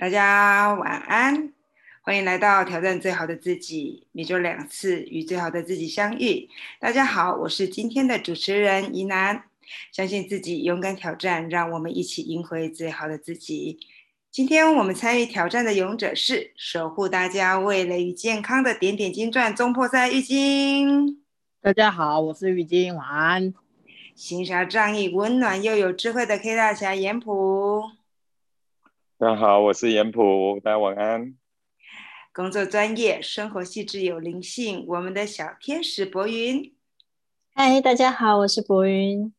大家晚安，欢迎来到挑战最好的自己，每周两次与最好的自己相遇。大家好，我是今天的主持人怡南，相信自己，勇敢挑战，让我们一起赢回最好的自己。今天我们参与挑战的勇者是守护大家味蕾与健康的点点金钻中破赛玉晶。大家好，我是玉晶，晚安。行侠仗义、温暖又有智慧的 K 大侠严普。大家好，我是严普，大家晚安。工作专业，生活细致有灵性，我们的小天使博云。嗨，大家好，我是博云。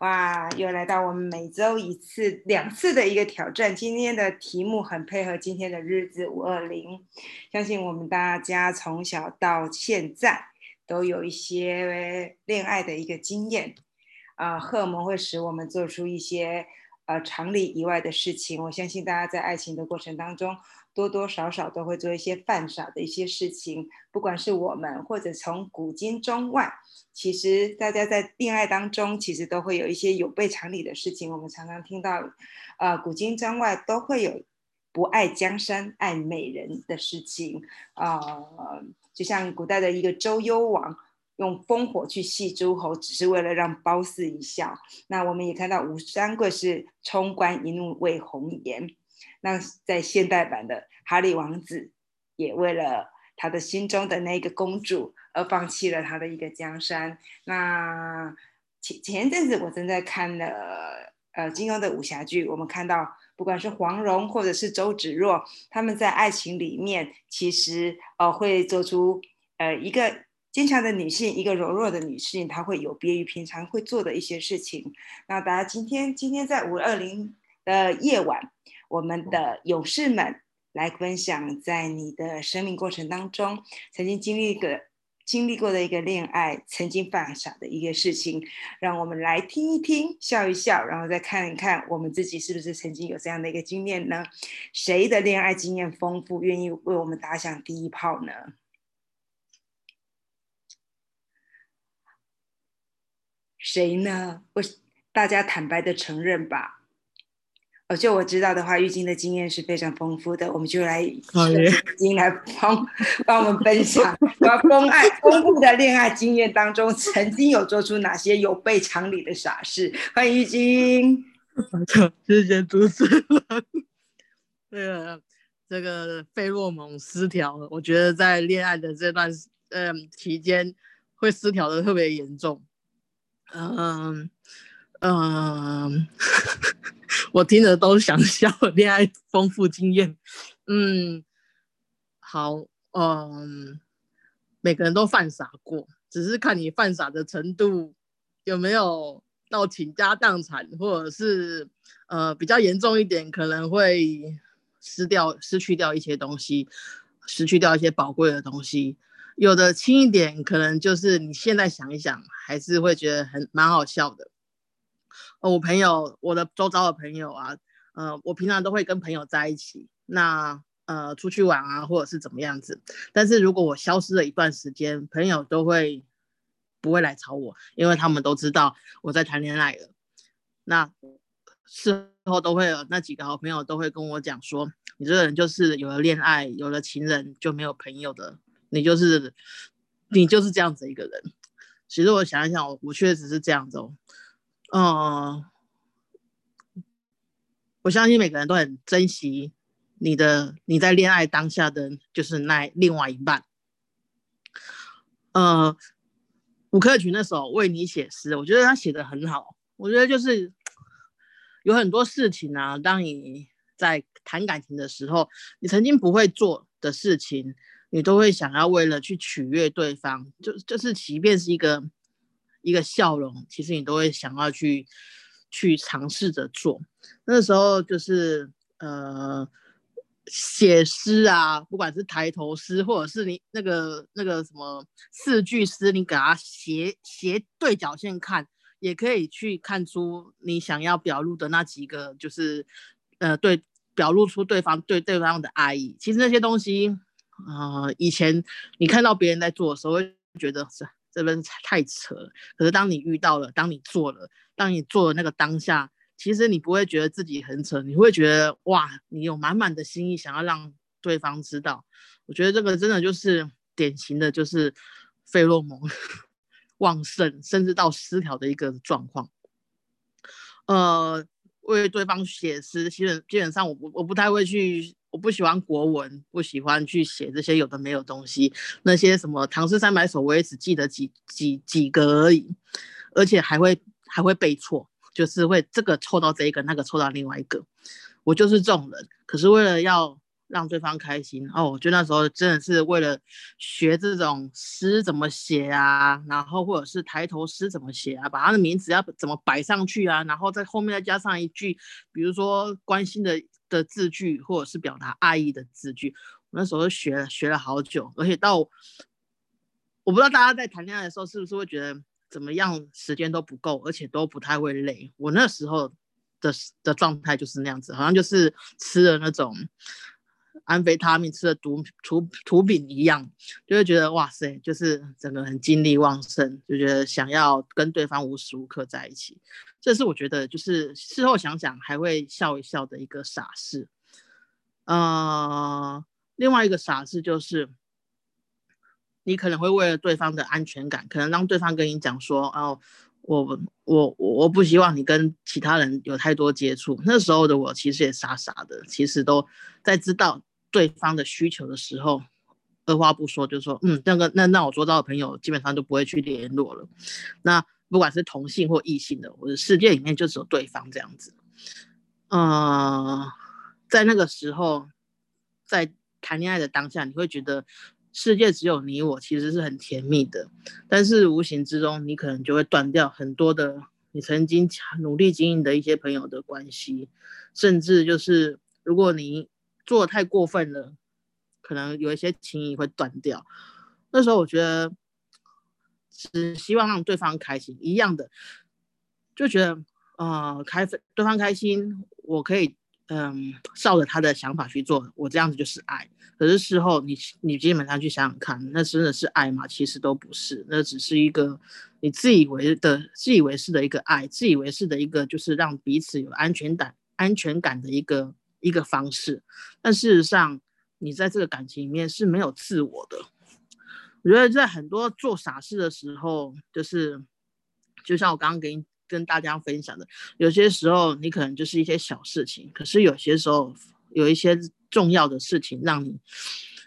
哇，又来到我们每周一次、两次的一个挑战。今天的题目很配合今天的日子五二零，相信我们大家从小到现在都有一些恋爱的一个经验啊，荷尔蒙会使我们做出一些。呃，常理以外的事情，我相信大家在爱情的过程当中，多多少少都会做一些犯傻的一些事情。不管是我们，或者从古今中外，其实大家在恋爱当中，其实都会有一些有悖常理的事情。我们常常听到，呃，古今中外都会有不爱江山爱美人的事情啊，就像古代的一个周幽王。用烽火去戏诸侯，只是为了让褒姒一笑。那我们也看到吴三桂是冲冠一怒为红颜。那在现代版的哈利王子，也为了他的心中的那个公主而放弃了他的一个江山。那前前一阵子我正在看了呃金庸的武侠剧，我们看到不管是黄蓉或者是周芷若，他们在爱情里面其实呃会做出呃一个。坚强的女性，一个柔弱的女性，她会有别于平常会做的一些事情。那大家今天，今天在五二零的夜晚，我们的勇士们来分享，在你的生命过程当中，曾经经历个经历过的一个恋爱，曾经犯傻的一个事情，让我们来听一听，笑一笑，然后再看一看，我们自己是不是曾经有这样的一个经验呢？谁的恋爱经验丰富，愿意为我们打响第一炮呢？谁呢？我大家坦白的承认吧。哦，就我知道的话，玉晶的经验是非常丰富的，我们就来玉晶来帮帮我们分享，我丰爱丰富的恋爱经验当中，曾经有做出哪些有悖常理的傻事？欢迎玉晶。谢谢主持人。这个这个费洛蒙失调，我觉得在恋爱的这段嗯期间会失调的特别严重。嗯嗯，我听着都想笑。恋爱丰富经验，嗯，好，嗯，每个人都犯傻过，只是看你犯傻的程度有没有到倾家荡产，或者是呃比较严重一点，可能会失掉、失去掉一些东西，失去掉一些宝贵的东西。有的轻一点，可能就是你现在想一想，还是会觉得很蛮好笑的。我朋友，我的周遭的朋友啊，呃，我平常都会跟朋友在一起，那呃出去玩啊，或者是怎么样子。但是如果我消失了一段时间，朋友都会不会来找我，因为他们都知道我在谈恋爱了。那事后都会有那几个好朋友都会跟我讲说，你这个人就是有了恋爱，有了情人就没有朋友的。你就是，你就是这样子一个人。其实我想一想，我我确实是这样子哦。嗯，我相信每个人都很珍惜你的你在恋爱当下的就是那另外一半。呃，吴克群那首《为你写诗》，我觉得他写的很好。我觉得就是有很多事情啊，当你在谈感情的时候，你曾经不会做的事情。你都会想要为了去取悦对方，就就是即便是一个一个笑容，其实你都会想要去去尝试着做。那时候就是呃写诗啊，不管是抬头诗，或者是你那个那个什么四句诗，你给它斜斜对角线看，也可以去看出你想要表露的那几个，就是呃对表露出对方对对方的爱意。其实那些东西。啊，以前你看到别人在做的时候，会觉得这这边太扯了。可是当你遇到了，当你做了，当你做的那个当下，其实你不会觉得自己很扯，你会觉得哇，你有满满的心意想要让对方知道。我觉得这个真的就是典型的，就是费洛蒙 旺盛，甚至到失调的一个状况。呃，为对方写诗，基本基本上我不我不太会去，我不喜欢国文，不喜欢去写这些有的没有东西，那些什么唐诗三百首，我也只记得几几几个而已，而且还会还会背错。就是会这个错到这一个，那个错到另外一个，我就是这种人。可是为了要让对方开心哦，我觉得那时候真的是为了学这种诗怎么写啊，然后或者是抬头诗怎么写啊，把他的名字要怎么摆上去啊，然后在后面再加上一句，比如说关心的的字句，或者是表达爱意的字句。我那时候学了学了好久，而且到我不知道大家在谈恋爱的时候是不是会觉得。怎么样，时间都不够，而且都不太会累。我那时候的的状态就是那样子，好像就是吃了那种安非他命，吃了毒毒毒品一样，就会觉得哇塞，就是整个很精力旺盛，就觉得想要跟对方无时无刻在一起。这是我觉得就是事后想想还会笑一笑的一个傻事。呃，另外一个傻事就是。你可能会为了对方的安全感，可能让对方跟你讲说：“哦，我我我我不希望你跟其他人有太多接触。”那时候的我其实也傻傻的，其实都在知道对方的需求的时候，二话不说就说：“嗯，那个那那我做到的朋友基本上都不会去联络了。”那不管是同性或异性的，我的世界里面就只有对方这样子。嗯，在那个时候，在谈恋爱的当下，你会觉得。世界只有你我，其实是很甜蜜的，但是无形之中，你可能就会断掉很多的你曾经努力经营的一些朋友的关系，甚至就是如果你做的太过分了，可能有一些情谊会断掉。那时候我觉得，只希望让对方开心，一样的，就觉得啊，开对方开心，我可以。嗯，照着他的想法去做，我这样子就是爱。可是事后你你基本上去想想看，那真的是爱吗？其实都不是，那只是一个你自以为的、自以为是的一个爱，自以为是的一个就是让彼此有安全感、安全感的一个一个方式。但事实上，你在这个感情里面是没有自我的。我觉得在很多做傻事的时候，就是就像我刚刚给你。跟大家分享的，有些时候你可能就是一些小事情，可是有些时候有一些重要的事情，让你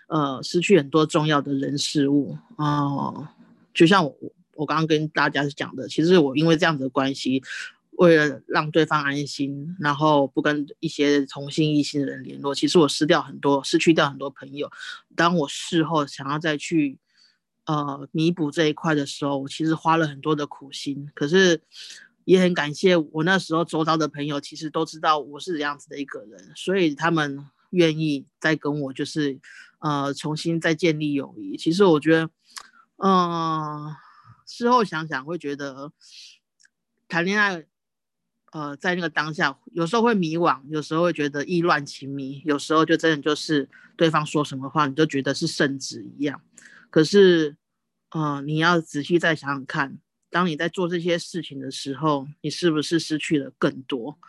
呃失去很多重要的人事物哦。就像我我刚刚跟大家讲的，其实我因为这样子的关系，为了让对方安心，然后不跟一些同性异性的人联络，其实我失掉很多，失去掉很多朋友。当我事后想要再去呃弥补这一块的时候，我其实花了很多的苦心，可是。也很感谢我那时候周遭的朋友，其实都知道我是这样子的一个人，所以他们愿意再跟我就是，呃，重新再建立友谊。其实我觉得，嗯，事后想想会觉得，谈恋爱，呃，在那个当下，有时候会迷惘，有时候会觉得意乱情迷，有时候就真的就是对方说什么话，你就觉得是圣旨一样。可是，呃，你要仔细再想想看。当你在做这些事情的时候，你是不是失去了更多？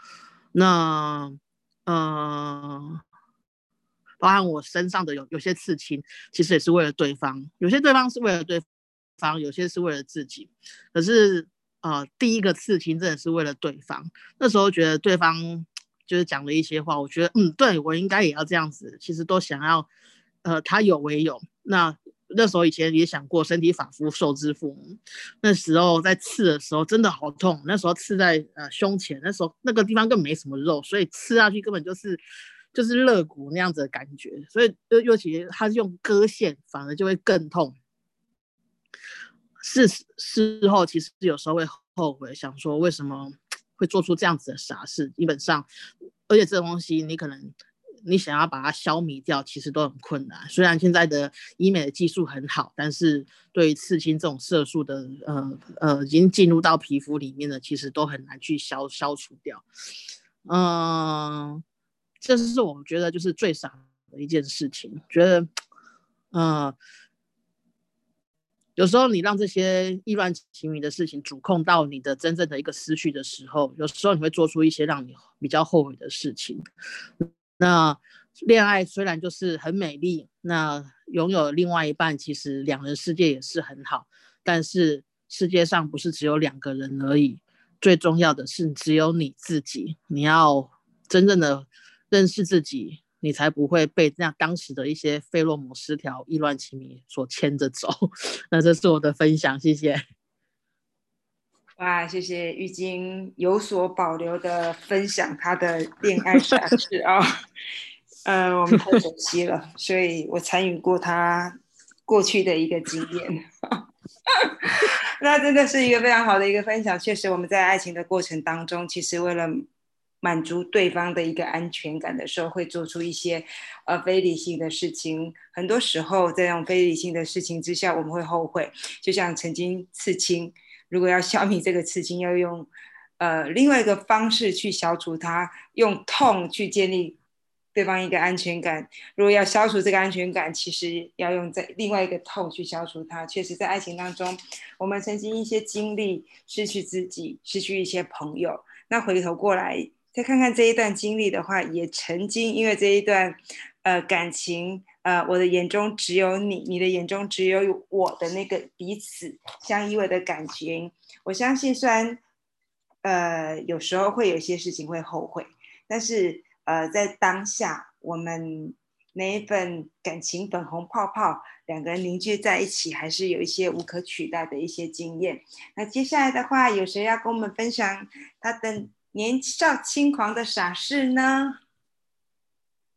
那，呃，包含我身上的有有些刺青，其实也是为了对方。有些对方是为了对方，有些是为了自己。可是，呃，第一个刺青真的是为了对方。那时候觉得对方就是讲了一些话，我觉得，嗯，对我应该也要这样子。其实都想要，呃，他有为有。那。那时候以前也想过身体仿佛受之父母，那时候在刺的时候真的好痛。那时候刺在呃胸前，那时候那个地方根本没什么肉，所以刺下去根本就是就是肋骨那样子的感觉。所以尤尤其他是用割线，反而就会更痛。事事后其实有时候会后悔，想说为什么会做出这样子的傻事。基本上，而且这东西你可能。你想要把它消弭掉，其实都很困难。虽然现在的医美的技术很好，但是对于刺青这种色素的，呃呃，已经进入到皮肤里面的，其实都很难去消消除掉。嗯，这是我觉得就是最傻的一件事情。觉得，嗯，有时候你让这些意乱情迷的事情主控到你的真正的一个思绪的时候，有时候你会做出一些让你比较后悔的事情。那恋爱虽然就是很美丽，那拥有另外一半，其实两人世界也是很好。但是世界上不是只有两个人而已，最重要的是只有你自己。你要真正的认识自己。你才不会被那当时的一些费洛蒙失调、意乱情迷所牵着走。那这是我的分享，谢谢。哇，谢谢玉晶有所保留的分享她的恋爱 史啊。呃，我们太熟悉了，所以我参与过她过去的一个经验。那真的是一个非常好的一个分享。确实，我们在爱情的过程当中，其实为了。满足对方的一个安全感的时候，会做出一些呃非理性的事情。很多时候，在这种非理性的事情之下，我们会后悔。就像曾经刺青，如果要消灭这个刺青，要用呃另外一个方式去消除它，用痛去建立对方一个安全感。如果要消除这个安全感，其实要用在另外一个痛去消除它。确实，在爱情当中，我们曾经一些经历，失去自己，失去一些朋友，那回头过来。再看看这一段经历的话，也曾经因为这一段，呃，感情，呃，我的眼中只有你，你的眼中只有我的那个彼此相依偎的感觉。我相信，虽然，呃，有时候会有些事情会后悔，但是，呃，在当下，我们那一份感情粉红泡泡，两个人凝聚在一起，还是有一些无可取代的一些经验。那接下来的话，有谁要跟我们分享他的？年少轻狂的傻事呢？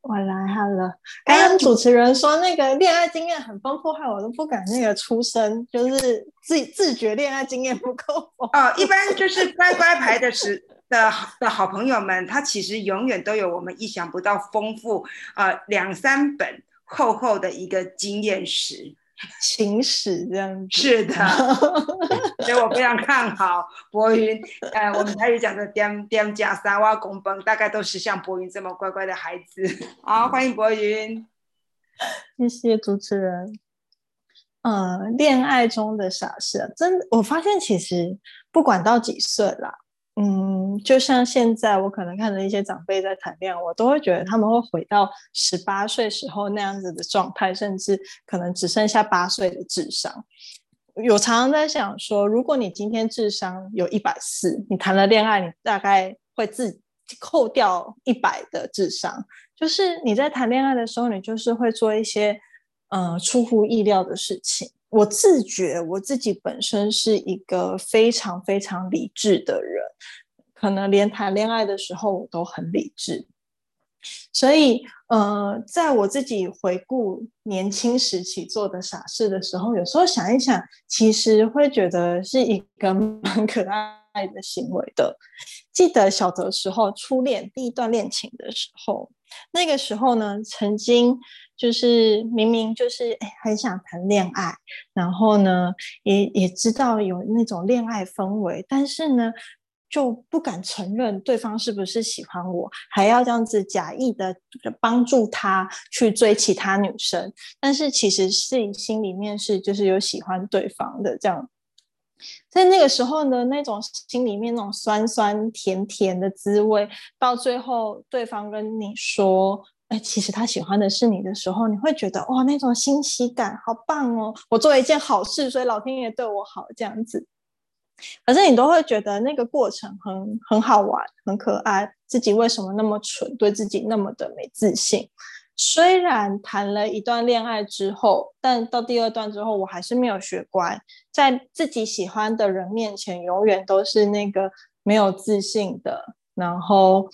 我来好了。刚刚主持人说那个恋爱经验很丰富，害我都不敢那个出声，就是自自觉恋爱经验不够。哦，一般就是乖乖牌的时的的好朋友们，他其实永远都有我们意想不到丰富啊两三本厚厚的一个经验史。情史这样子是的，所以我非常看好博云。呃，我们台语讲的“点点加三瓦公崩”，大概都是像博云这么乖乖的孩子。好，欢迎博云。谢谢主持人。嗯，恋爱中的傻事，真我发现其实不管到几岁啦。嗯，就像现在我可能看着一些长辈在谈恋爱，我都会觉得他们会回到十八岁时候那样子的状态，甚至可能只剩下八岁的智商。有常常在想说，如果你今天智商有一百四，你谈了恋爱，你大概会自扣掉一百的智商。就是你在谈恋爱的时候，你就是会做一些嗯出乎意料的事情。我自觉我自己本身是一个非常非常理智的人。可能连谈恋爱的时候我都很理智，所以呃，在我自己回顾年轻时期做的傻事的时候，有时候想一想，其实会觉得是一个 蛮可爱的行为的。记得小的时候初恋第一段恋情的时候，那个时候呢，曾经就是明明就是很想谈恋爱，然后呢也也知道有那种恋爱氛围，但是呢。就不敢承认对方是不是喜欢我，还要这样子假意的帮助他去追其他女生，但是其实是心里面是就是有喜欢对方的这样，在那个时候呢，那种心里面那种酸酸甜甜的滋味，到最后对方跟你说，哎，其实他喜欢的是你的时候，你会觉得哇，那种欣喜感好棒哦，我做了一件好事，所以老天爷对我好。这样子。可是你都会觉得那个过程很很好玩，很可爱。自己为什么那么蠢，对自己那么的没自信？虽然谈了一段恋爱之后，但到第二段之后，我还是没有学乖，在自己喜欢的人面前，永远都是那个没有自信的，然后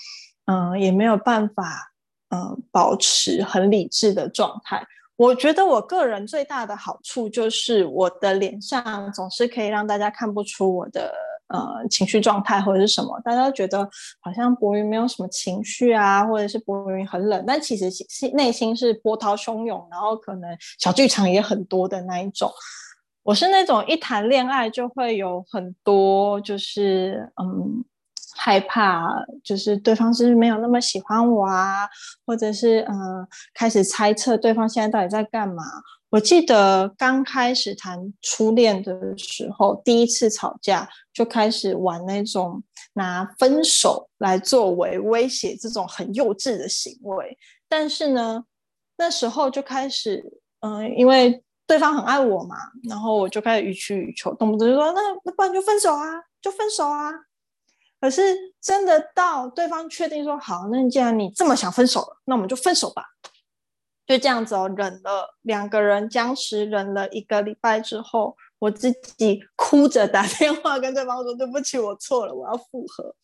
嗯，也没有办法嗯保持很理智的状态。我觉得我个人最大的好处就是我的脸上总是可以让大家看不出我的呃情绪状态或者是什么，大家都觉得好像博云没有什么情绪啊，或者是博云很冷，但其实是内心是波涛汹涌，然后可能小剧场也很多的那一种。我是那种一谈恋爱就会有很多就是嗯。害怕就是对方是不是没有那么喜欢我啊，或者是嗯开始猜测对方现在到底在干嘛，我记得刚开始谈初恋的时候，第一次吵架就开始玩那种拿分手来作为威胁，这种很幼稚的行为。但是呢，那时候就开始，嗯，因为对方很爱我嘛，然后我就开始予取予求，动不动就说那那不然就分手啊，就分手啊。可是真的到对方确定说好，那既然你这么想分手了，那我们就分手吧。就这样子哦，忍了两个人僵持忍了一个礼拜之后，我自己哭着打电话跟对方说：“对不起，我错了，我要复合。”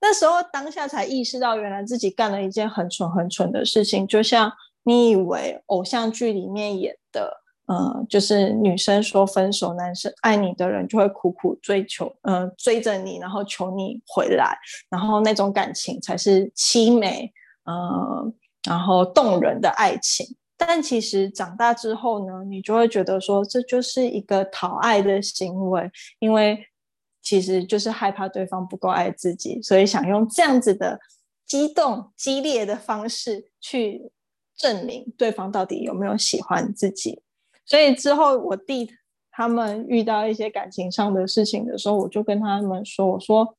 那时候当下才意识到，原来自己干了一件很蠢很蠢的事情。就像你以为偶像剧里面演的，嗯，就是女生说分手，男生爱你的人就会苦苦追求，嗯，追着你，然后求你回来，然后那种感情才是凄美，嗯。然后动人的爱情，但其实长大之后呢，你就会觉得说这就是一个讨爱的行为，因为其实就是害怕对方不够爱自己，所以想用这样子的激动、激烈的方式去证明对方到底有没有喜欢自己。所以之后我弟他们遇到一些感情上的事情的时候，我就跟他们说：“我说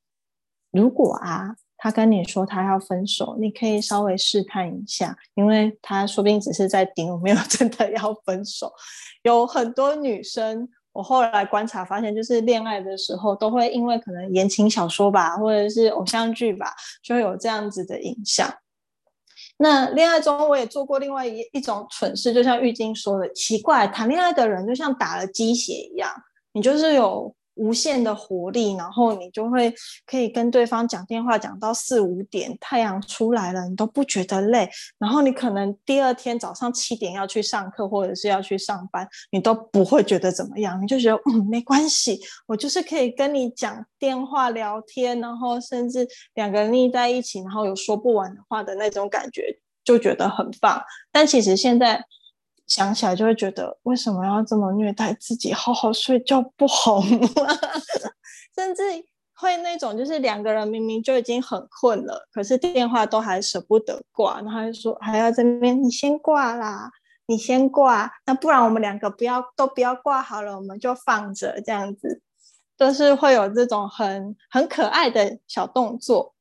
如果啊。”他跟你说他要分手，你可以稍微试探一下，因为他说不定只是在顶，没有真的要分手。有很多女生，我后来观察发现，就是恋爱的时候都会因为可能言情小说吧，或者是偶像剧吧，就会有这样子的影响。那恋爱中我也做过另外一一种蠢事，就像玉晶说的，奇怪，谈恋爱的人就像打了鸡血一样，你就是有。无限的活力，然后你就会可以跟对方讲电话讲到四五点，太阳出来了，你都不觉得累。然后你可能第二天早上七点要去上课，或者是要去上班，你都不会觉得怎么样，你就觉得嗯没关系，我就是可以跟你讲电话聊天，然后甚至两个人腻在一起，然后有说不完的话的那种感觉，就觉得很棒。但其实现在。想起来就会觉得为什么要这么虐待自己？好好睡觉不好吗？甚至会那种就是两个人明明就已经很困了，可是电话都还舍不得挂，然后就说还要这边你先挂啦，你先挂，那不然我们两个不要都不要挂好了，我们就放着这样子，都是会有这种很很可爱的小动作。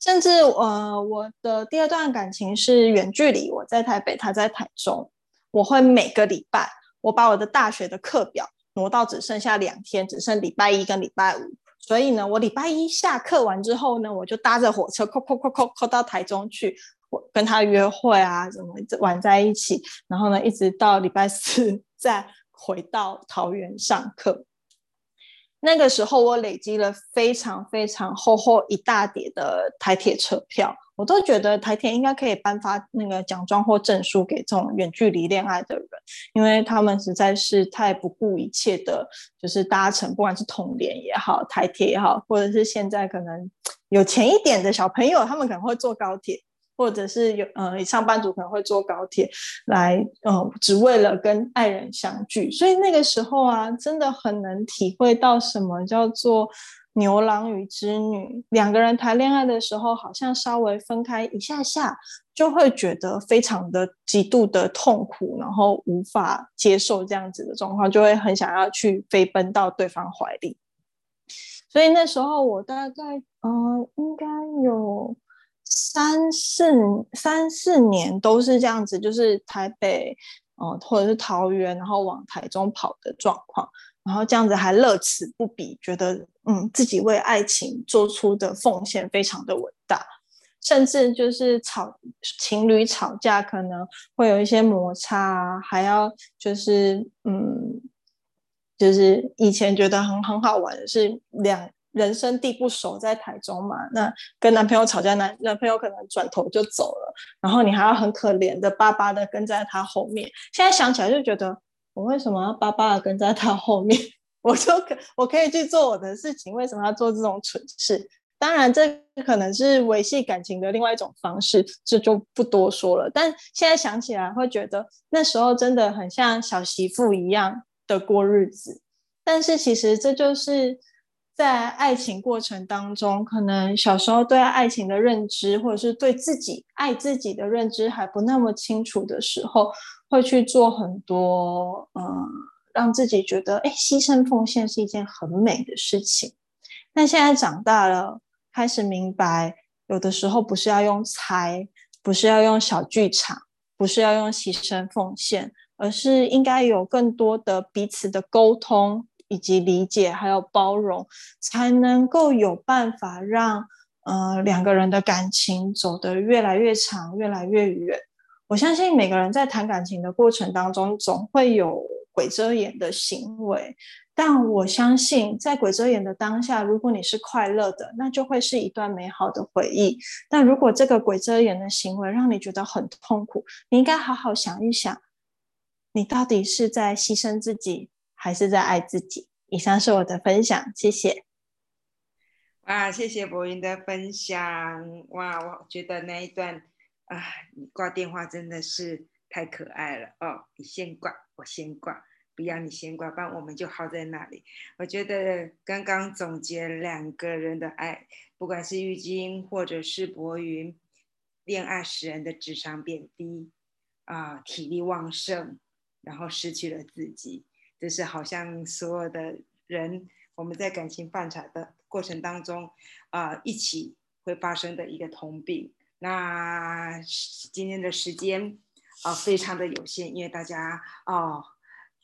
甚至呃，我的第二段感情是远距离，我在台北，他在台中。我会每个礼拜，我把我的大学的课表挪到只剩下两天，只剩礼拜一跟礼拜五。所以呢，我礼拜一下课完之后呢，我就搭着火车，扣扣扣扣扣到台中去，我跟他约会啊，怎么玩在一起，然后呢，一直到礼拜四 再回到桃园上课。那个时候，我累积了非常非常厚厚一大叠的台铁车票。我都觉得台铁应该可以颁发那个奖状或证书给这种远距离恋爱的人，因为他们实在是太不顾一切的，就是搭乘不管是统联也好，台铁也好，或者是现在可能有钱一点的小朋友，他们可能会坐高铁，或者是有呃上班族可能会坐高铁来，呃，只为了跟爱人相聚。所以那个时候啊，真的很能体会到什么叫做。牛郎与织女两个人谈恋爱的时候，好像稍微分开一下下，就会觉得非常的极度的痛苦，然后无法接受这样子的状况，就会很想要去飞奔到对方怀里。所以那时候我大概嗯，应该有三四三四年都是这样子，就是台北嗯，或者是桃园，然后往台中跑的状况。然后这样子还乐此不疲，觉得嗯自己为爱情做出的奉献非常的伟大，甚至就是吵情侣吵架可能会有一些摩擦，啊还要就是嗯就是以前觉得很很好玩的是两人生地不熟在台中嘛，那跟男朋友吵架，男男朋友可能转头就走了，然后你还要很可怜的巴巴的跟在他后面，现在想起来就觉得。我为什么要巴巴的跟在他后面？我就可我可以去做我的事情，为什么要做这种蠢事？当然，这可能是维系感情的另外一种方式，这就不多说了。但现在想起来，会觉得那时候真的很像小媳妇一样的过日子。但是其实这就是在爱情过程当中，可能小时候对爱情的认知，或者是对自己爱自己的认知还不那么清楚的时候。会去做很多，嗯，让自己觉得，哎，牺牲奉献是一件很美的事情。但现在长大了，开始明白，有的时候不是要用猜，不是要用小剧场，不是要用牺牲奉献，而是应该有更多的彼此的沟通，以及理解，还有包容，才能够有办法让，呃，两个人的感情走得越来越长，越来越远。我相信每个人在谈感情的过程当中，总会有鬼遮眼的行为。但我相信，在鬼遮眼的当下，如果你是快乐的，那就会是一段美好的回忆。但如果这个鬼遮眼的行为让你觉得很痛苦，你应该好好想一想，你到底是在牺牲自己，还是在爱自己？以上是我的分享，谢谢。哇，谢谢博云的分享。哇，我觉得那一段。啊，你挂电话真的是太可爱了哦！你先挂，我先挂，不要你先挂，不然我们就耗在那里。我觉得刚刚总结两个人的爱，不管是玉晶或者是博云，恋爱使人的智商变低，啊，体力旺盛，然后失去了自己，这是好像所有的人我们在感情泛茶的过程当中啊，一起会发生的一个通病。那今天的时间啊，非常的有限，因为大家哦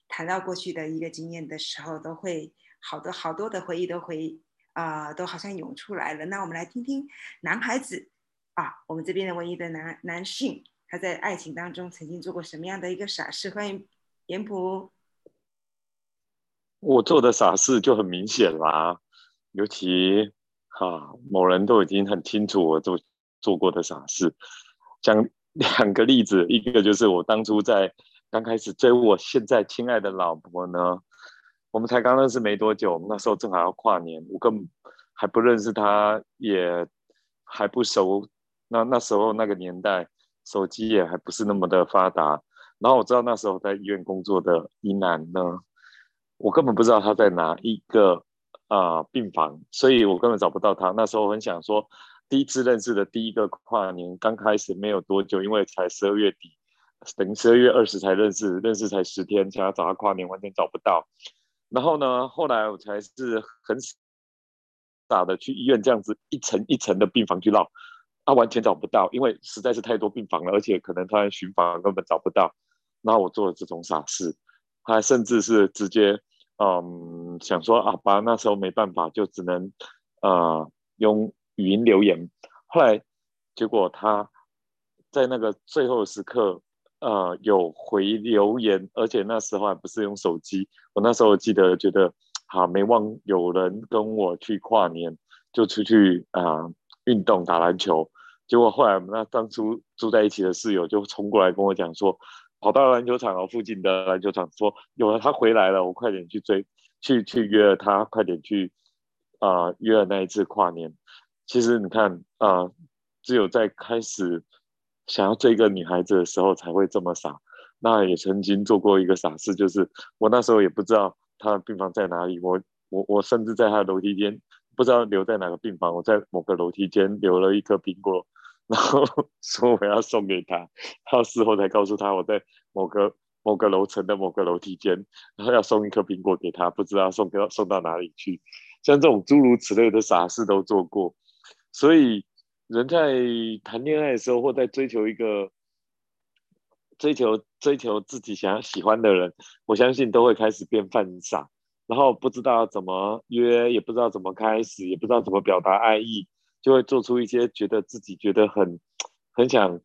谈到过去的一个经验的时候，都会好多好多的回忆都会啊，都好像涌出来了。那我们来听听男孩子啊，我们这边的唯一的男男性，他在爱情当中曾经做过什么样的一个傻事？欢迎严普。我做的傻事就很明显啦，尤其哈，某人都已经很清楚我做。做过的傻事，讲两个例子，一个就是我当初在刚开始追我现在亲爱的老婆呢，我们才刚认识没多久，那时候正好要跨年，我根本还不认识她，也还不熟。那那时候那个年代，手机也还不是那么的发达。然后我知道那时候在医院工作的一男呢，我根本不知道他在哪一个啊病房，所以我根本找不到他。那时候我很想说。第一次认识的第一个跨年，刚开始没有多久，因为才十二月底，等于十二月二十才认识，认识才十天，想要找他跨年，完全找不到。然后呢，后来我才是很傻的去医院这样子一层一层的病房去绕，啊，完全找不到，因为实在是太多病房了，而且可能他巡房根本找不到。然后我做了这种傻事，他甚至是直接，嗯，想说啊，吧，那时候没办法，就只能，呃，用。语音留言，后来结果他在那个最后时刻，呃，有回留言，而且那时候还不是用手机。我那时候记得觉得，好没忘有人跟我去跨年，就出去啊运动打篮球。结果后来我们那当初住在一起的室友就冲过来跟我讲说，跑到篮球场哦附近的篮球场说有了他回来了，我快点去追，去去约了他，快点去啊约了那一次跨年。其实你看啊，只有在开始想要追一个女孩子的时候才会这么傻。那也曾经做过一个傻事，就是我那时候也不知道他的病房在哪里，我我我甚至在他的楼梯间不知道留在哪个病房，我在某个楼梯间留了一颗苹果，然后 说我要送给他，到事后才告诉他我在某个某个楼层的某个楼梯间，然后要送一颗苹果给他，不知道送到送到哪里去。像这种诸如此类的傻事都做过。所以，人在谈恋爱的时候，或在追求一个追求追求自己想要喜欢的人，我相信都会开始变犯傻，然后不知道怎么约，也不知道怎么开始，也不知道怎么表达爱意，就会做出一些觉得自己觉得很很想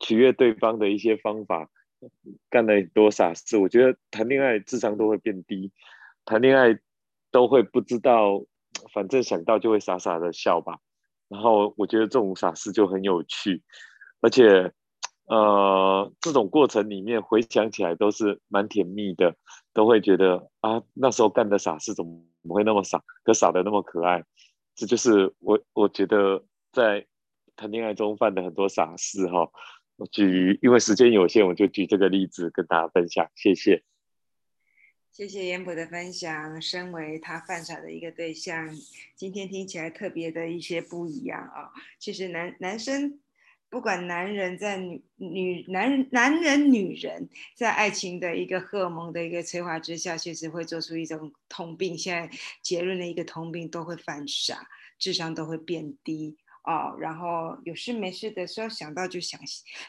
取悦对方的一些方法，干了很多傻事。我觉得谈恋爱智商都会变低，谈恋爱都会不知道，反正想到就会傻傻的笑吧。然后我觉得这种傻事就很有趣，而且，呃，这种过程里面回想起来都是蛮甜蜜的，都会觉得啊，那时候干的傻事怎么会那么傻，可傻的那么可爱，这就是我我觉得在谈恋爱中犯的很多傻事哈。我举，因为时间有限，我就举这个例子跟大家分享，谢谢。谢谢严博的分享。身为他犯傻的一个对象，今天听起来特别的一些不一样啊。其实男男生不管男人在女女男男人女人在爱情的一个荷尔蒙的一个催化之下，其实会做出一种通病。现在结论的一个通病都会犯傻，智商都会变低哦。然后有事没事的时候想到就想，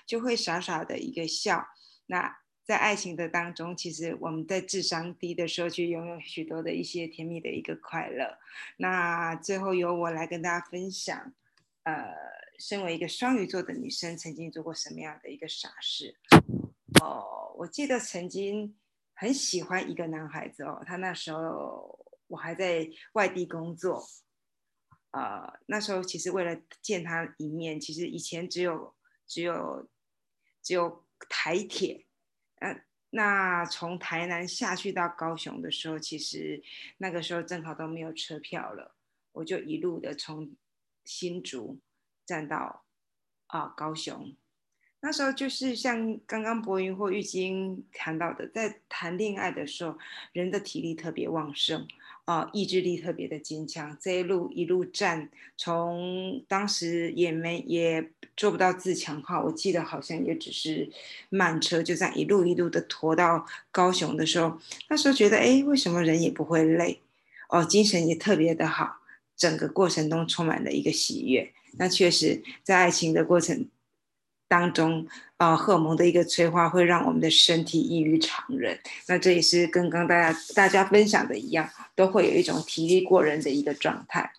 就会傻傻的一个笑。那在爱情的当中，其实我们在智商低的时候，去拥有许多的一些甜蜜的一个快乐。那最后由我来跟大家分享，呃。身为一个双鱼座的女生，曾经做过什么样的一个傻事？哦，我记得曾经很喜欢一个男孩子哦，他那时候我还在外地工作，呃，那时候其实为了见他一面，其实以前只有只有只有台铁，嗯，那从台南下去到高雄的时候，其实那个时候正好都没有车票了，我就一路的从新竹。站到啊高雄，那时候就是像刚刚博云或玉晶谈到的，在谈恋爱的时候，人的体力特别旺盛啊，意志力特别的坚强。这一路一路站，从当时也没也做不到自强号，我记得好像也只是慢车，就这样一路一路的拖到高雄的时候，那时候觉得哎，为什么人也不会累哦，精神也特别的好，整个过程中充满了一个喜悦。那确实，在爱情的过程当中，啊，荷尔蒙的一个催化会让我们的身体异于常人。那这也是跟刚大家大家分享的一样，都会有一种体力过人的一个状态。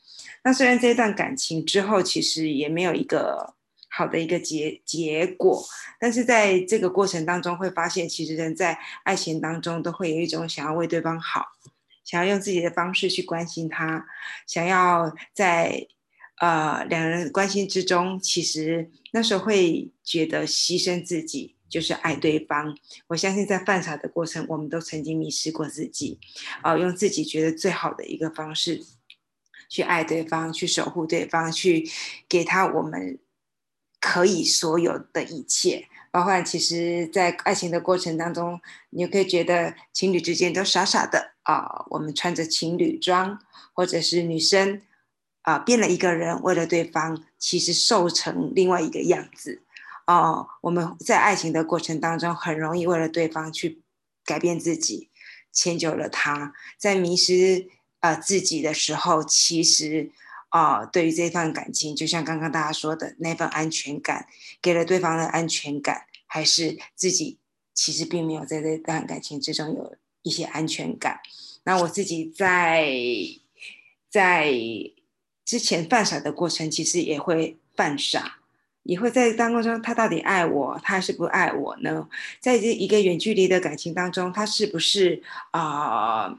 那虽然这段感情之后其实也没有一个好的一个结结果，但是在这个过程当中会发现，其实人在爱情当中都会有一种想要为对方好，想要用自己的方式去关心他，想要在。呃，两人关系之中，其实那时候会觉得牺牲自己就是爱对方。我相信在犯傻的过程，我们都曾经迷失过自己，啊，用自己觉得最好的一个方式去爱对方，去守护对方，去给他我们可以所有的一切。包括其实，在爱情的过程当中，你可以觉得情侣之间都傻傻的啊，我们穿着情侣装，或者是女生。啊，变了一个人，为了对方，其实瘦成另外一个样子。哦，我们在爱情的过程当中，很容易为了对方去改变自己，迁就了他。在迷失啊自己的时候，其实啊，对于这段感情，就像刚刚大家说的那份安全感，给了对方的安全感，还是自己其实并没有在这段感情之中有一些安全感。那我自己在在。之前犯傻的过程，其实也会犯傻，也会在当中，他到底爱我，他还是不爱我呢？在这一个远距离的感情当中，他是不是啊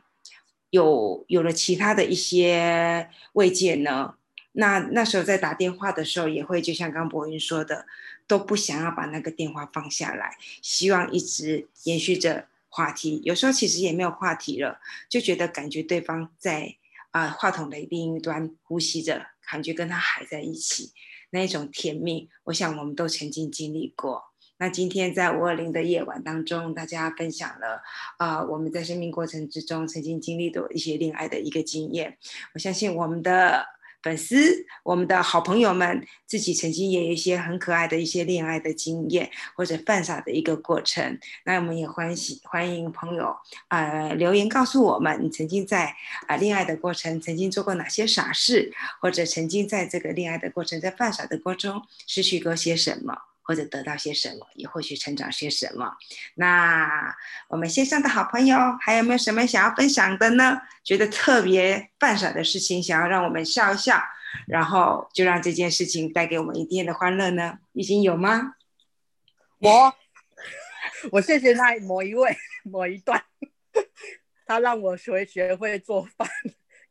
有有了其他的一些慰藉呢？那那时候在打电话的时候，也会就像刚博云说的，都不想要把那个电话放下来，希望一直延续着话题。有时候其实也没有话题了，就觉得感觉对方在。啊，话筒的另一端呼吸着，感觉跟他还在一起，那一种甜蜜，我想我们都曾经经历过。那今天在五二零的夜晚当中，大家分享了啊，我们在生命过程之中曾经经历的一些恋爱的一个经验。我相信我们的。粉丝，我们的好朋友们，自己曾经也有一些很可爱的一些恋爱的经验，或者犯傻的一个过程。那我们也欢喜欢迎朋友呃留言告诉我们，你曾经在啊恋爱的过程曾经做过哪些傻事，或者曾经在这个恋爱的过程在犯傻的过程中失去过些什么。或者得到些什么，也或许成长些什么。那我们线上的好朋友还有没有什么想要分享的呢？觉得特别犯傻的事情，想要让我们笑一笑，然后就让这件事情带给我们一天的欢乐呢？已经有吗？我，我谢谢那某一位某一段，他让我学学会做饭，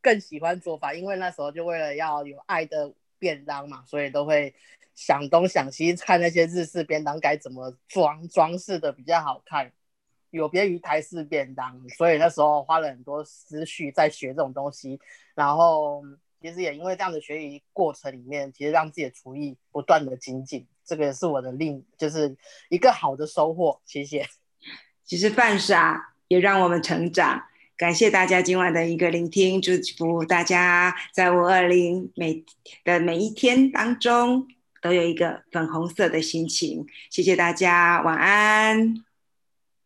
更喜欢做饭，因为那时候就为了要有爱的便当嘛，所以都会。想东想西，看那些日式便当该怎么装装饰的比较好看，有别于台式便当，所以那时候花了很多思绪在学这种东西。然后其实也因为这样的学习过程里面，其实让自己的厨艺不断的精进，这个也是我的另就是一个好的收获。谢谢。其实犯傻也让我们成长，感谢大家今晚的一个聆听，祝福大家在五二零每的每一天当中。都有一个粉红色的心情。谢谢大家，晚安，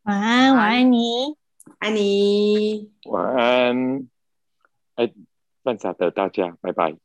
晚安，晚安。你，爱你，晚安，哎，犯傻的大家，拜拜。